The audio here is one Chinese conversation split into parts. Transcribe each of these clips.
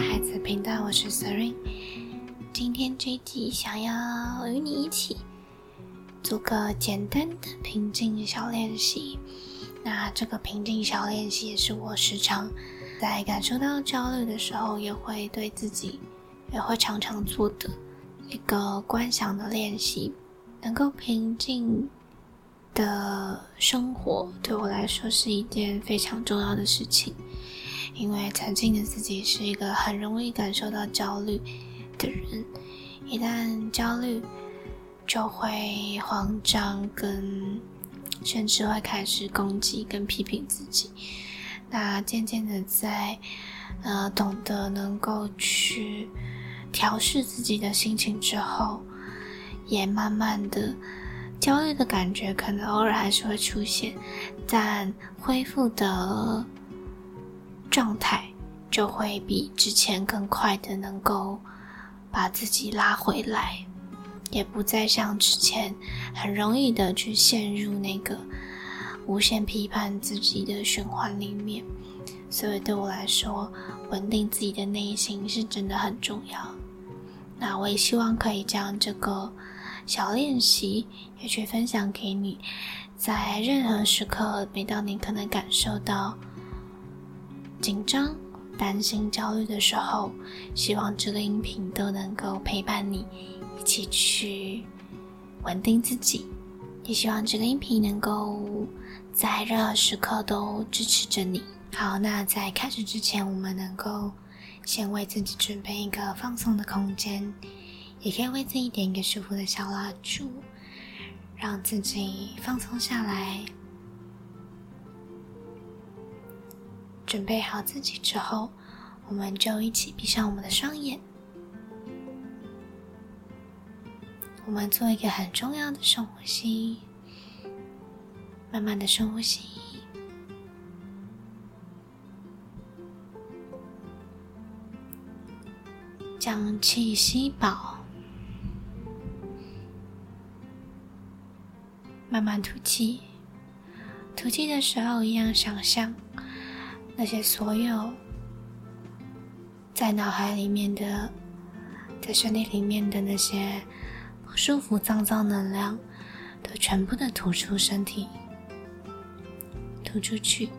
孩子频道，我是 Seren，。今天这一集想要与你一起做个简单的平静小练习。那这个平静小练习也是我时常在感受到焦虑的时候，也会对自己也会常常做的一个观想的练习。能够平静的生活，对我来说是一件非常重要的事情。因为曾经的自己是一个很容易感受到焦虑的人，一旦焦虑，就会慌张，跟甚至会开始攻击跟批评自己。那渐渐的，在呃懂得能够去调试自己的心情之后，也慢慢的焦虑的感觉可能偶尔还是会出现，但恢复的。状态就会比之前更快的能够把自己拉回来，也不再像之前很容易的去陷入那个无限批判自己的循环里面。所以对我来说，稳定自己的内心是真的很重要。那我也希望可以将这个小练习也去分享给你，在任何时刻，每当你可能感受到。紧张、担心、焦虑的时候，希望这个音频都能够陪伴你，一起去稳定自己。也希望这个音频能够在任何时刻都支持着你。好，那在开始之前，我们能够先为自己准备一个放松的空间，也可以为自己点一个舒服的小蜡烛，让自己放松下来。准备好自己之后，我们就一起闭上我们的双眼。我们做一个很重要的深呼吸，慢慢的深呼吸，将气吸饱，慢慢吐气。吐气的时候，一样想象。那些所有在脑海里面的、在身体里面的那些不舒服、脏脏能量，都全部的吐出身体，吐出去。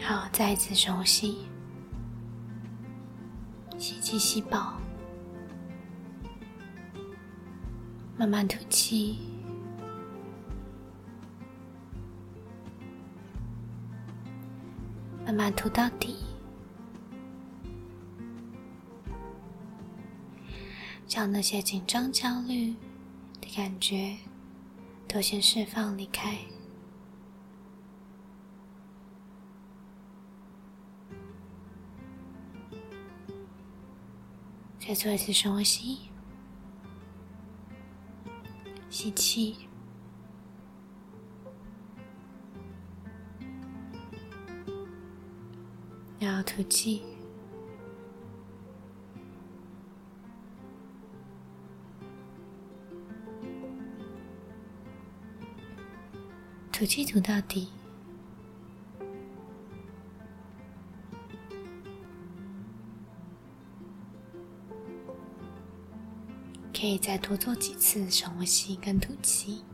好，再一次熟悉。吸气，吸饱，慢慢吐气，慢慢吐到底，将那些紧张、焦虑的感觉都先释放离开。再做一次深呼吸，吸气，然后吐气，吐气吐到底。可以再多做几次深呼吸跟吐气。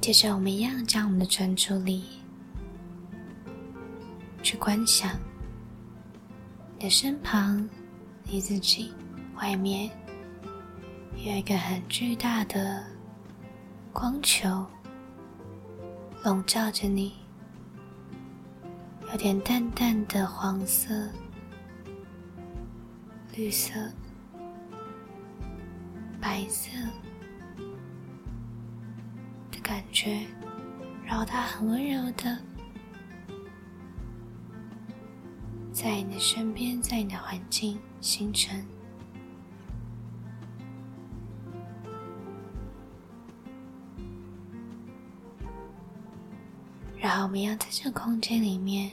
接着，我们一样将我们的专注力去观想你的身旁，你自己外面有一个很巨大的光球。笼罩着你，有点淡淡的黄色、绿色、白色的感觉，然后它很温柔的在你的身边，在你的环境形成。然后我们要在这个空间里面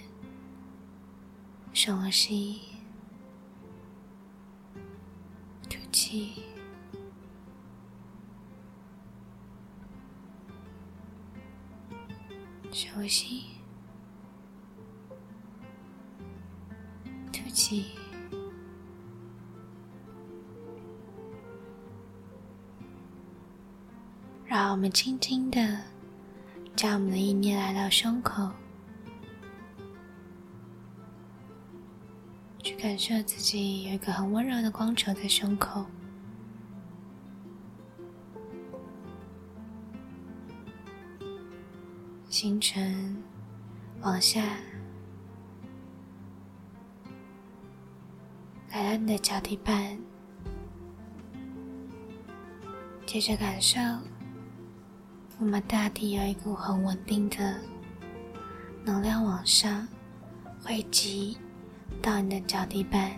深呼吸、吐气、深呼吸、吐气。让我们轻轻的将我们的意念来到胸口，去感受自己有一个很温柔的光球在胸口，形成往下来到你的脚底板，接着感受。我们大地有一股很稳定的能量往上汇集到你的脚底板，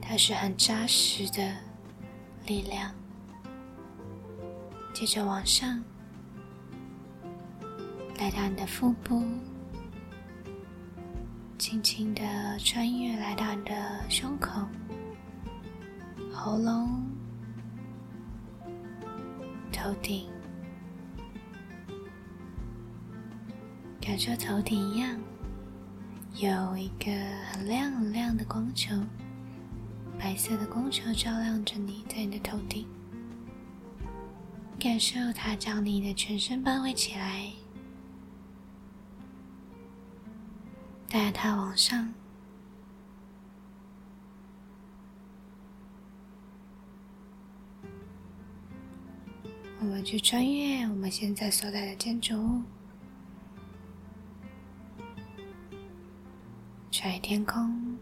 它是很扎实的力量。接着往上，来到你的腹部，轻轻的穿越来到你的胸口、喉咙。头顶，感受头顶一样，有一个很亮很亮的光球，白色的光球照亮着你，在你的头顶，感受它将你的全身包围起来，带它往上。我们去穿越我们现在所在的建筑。物，穿越天空，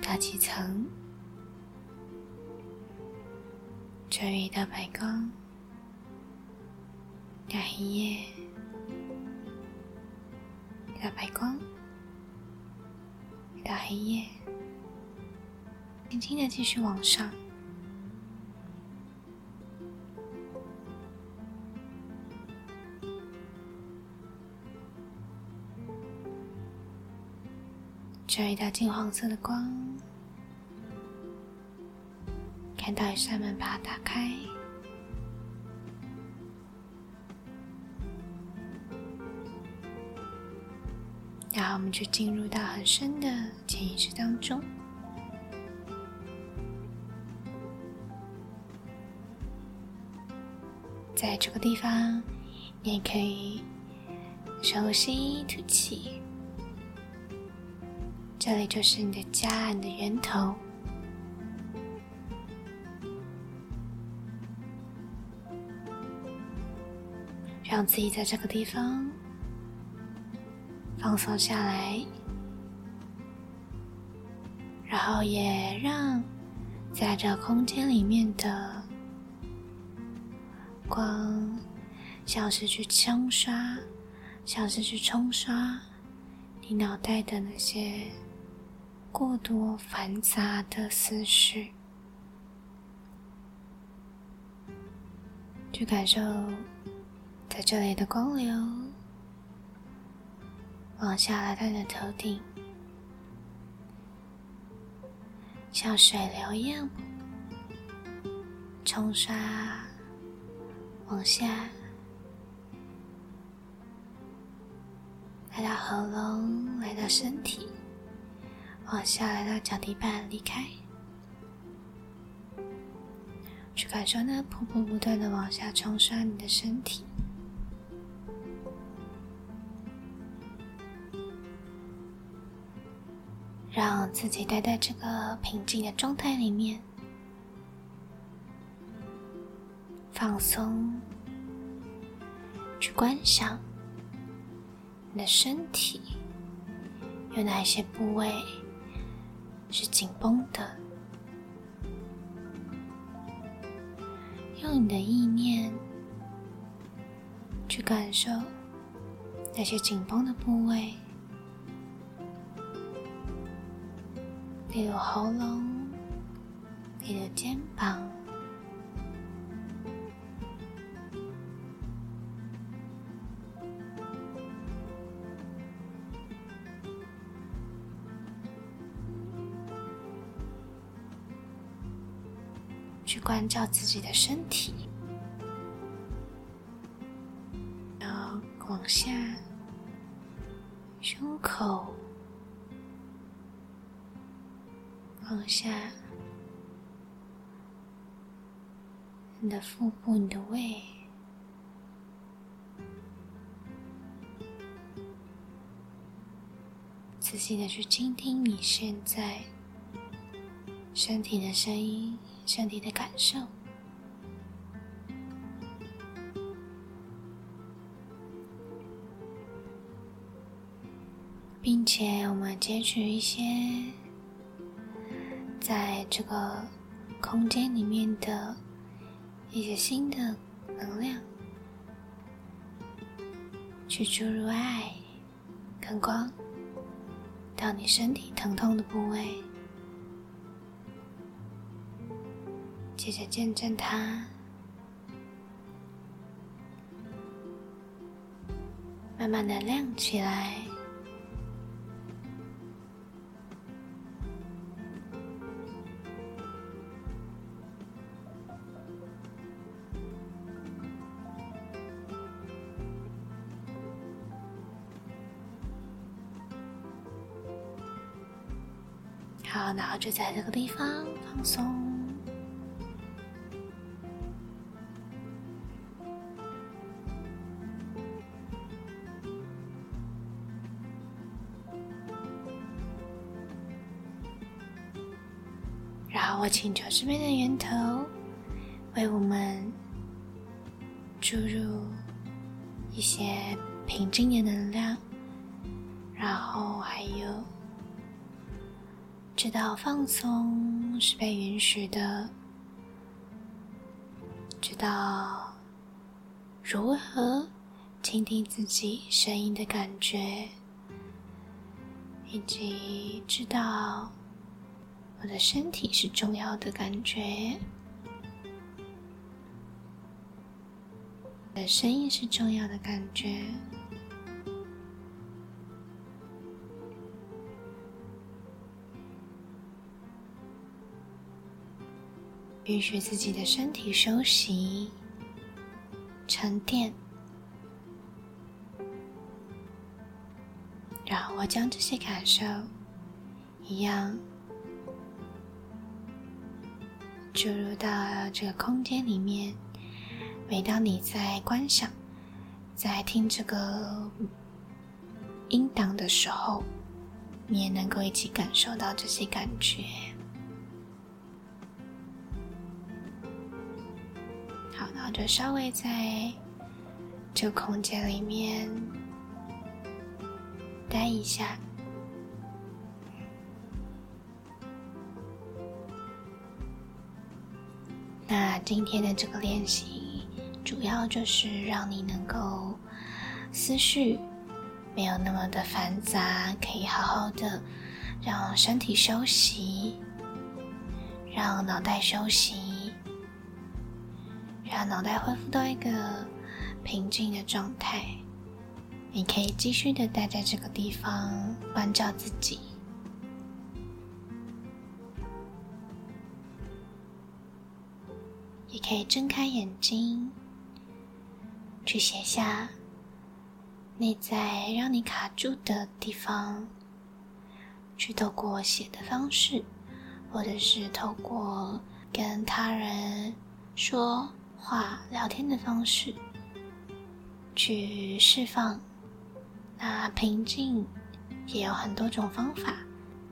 大气层，穿越一道白光，大黑夜，大白光，一道黑夜，轻轻的继续往上。这一道金黄色的光，看到一扇门，把它打开，然后我们就进入到很深的潜意识当中，在这个地方，你也可以深呼吸，吐气。这里就是你的家，你的源头，让自己在这个地方放松下来，然后也让在这空间里面的光，像是去冲刷，像是去冲刷你脑袋的那些。过多繁杂的思绪，去感受在这里的光流往下来到你的头顶，像水流一样冲刷往下，来到喉咙，来到身体。往下来到脚底板，离开，去感受那瀑布不断的往下冲刷你的身体，让自己待在这个平静的状态里面，放松，去观想你的身体有哪一些部位。是紧绷的，用你的意念去感受那些紧绷的部位，例如喉咙，你的肩膀，关照自己的身体，然后往下，胸口，往下，你的腹部，你的胃。仔细的去倾听你现在身体的声音、身体的感受，并且我们截取一些在这个空间里面的一些新的能量，去注入爱跟光。到你身体疼痛的部位，接着见证它慢慢的亮起来。好，然后就在这个地方放松，我请求这边的源头为我们注入一些平静的能量，然后还有。知道放松是被允许的，知道如何倾听自己声音的感觉，以及知道我的身体是重要的感觉，我的声音是重要的感觉。允许自己的身体休息、沉淀，然后我将这些感受一样注入到这个空间里面。每当你在观想、在听这个音档的时候，你也能够一起感受到这些感觉。好，然后就稍微在这个空间里面待一下。那今天的这个练习，主要就是让你能够思绪没有那么的繁杂，可以好好的让身体休息，让脑袋休息。让脑袋恢复到一个平静的状态，你可以继续的待在这个地方，关照自己，可以睁开眼睛，去写下内在让你卡住的地方，去透过写的方式，或者是透过跟他人说。话聊天的方式去释放，那平静也有很多种方法。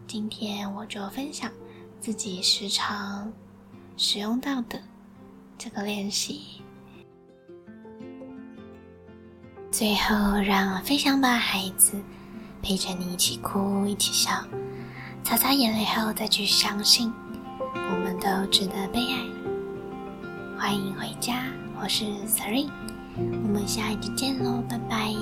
今天我就分享自己时常使用到的这个练习。最后，让飞翔吧，孩子，陪着你一起哭，一起笑，擦擦眼泪后再去相信，我们都值得被爱。欢迎回家，我是 Siri，我们下一集见喽，拜拜。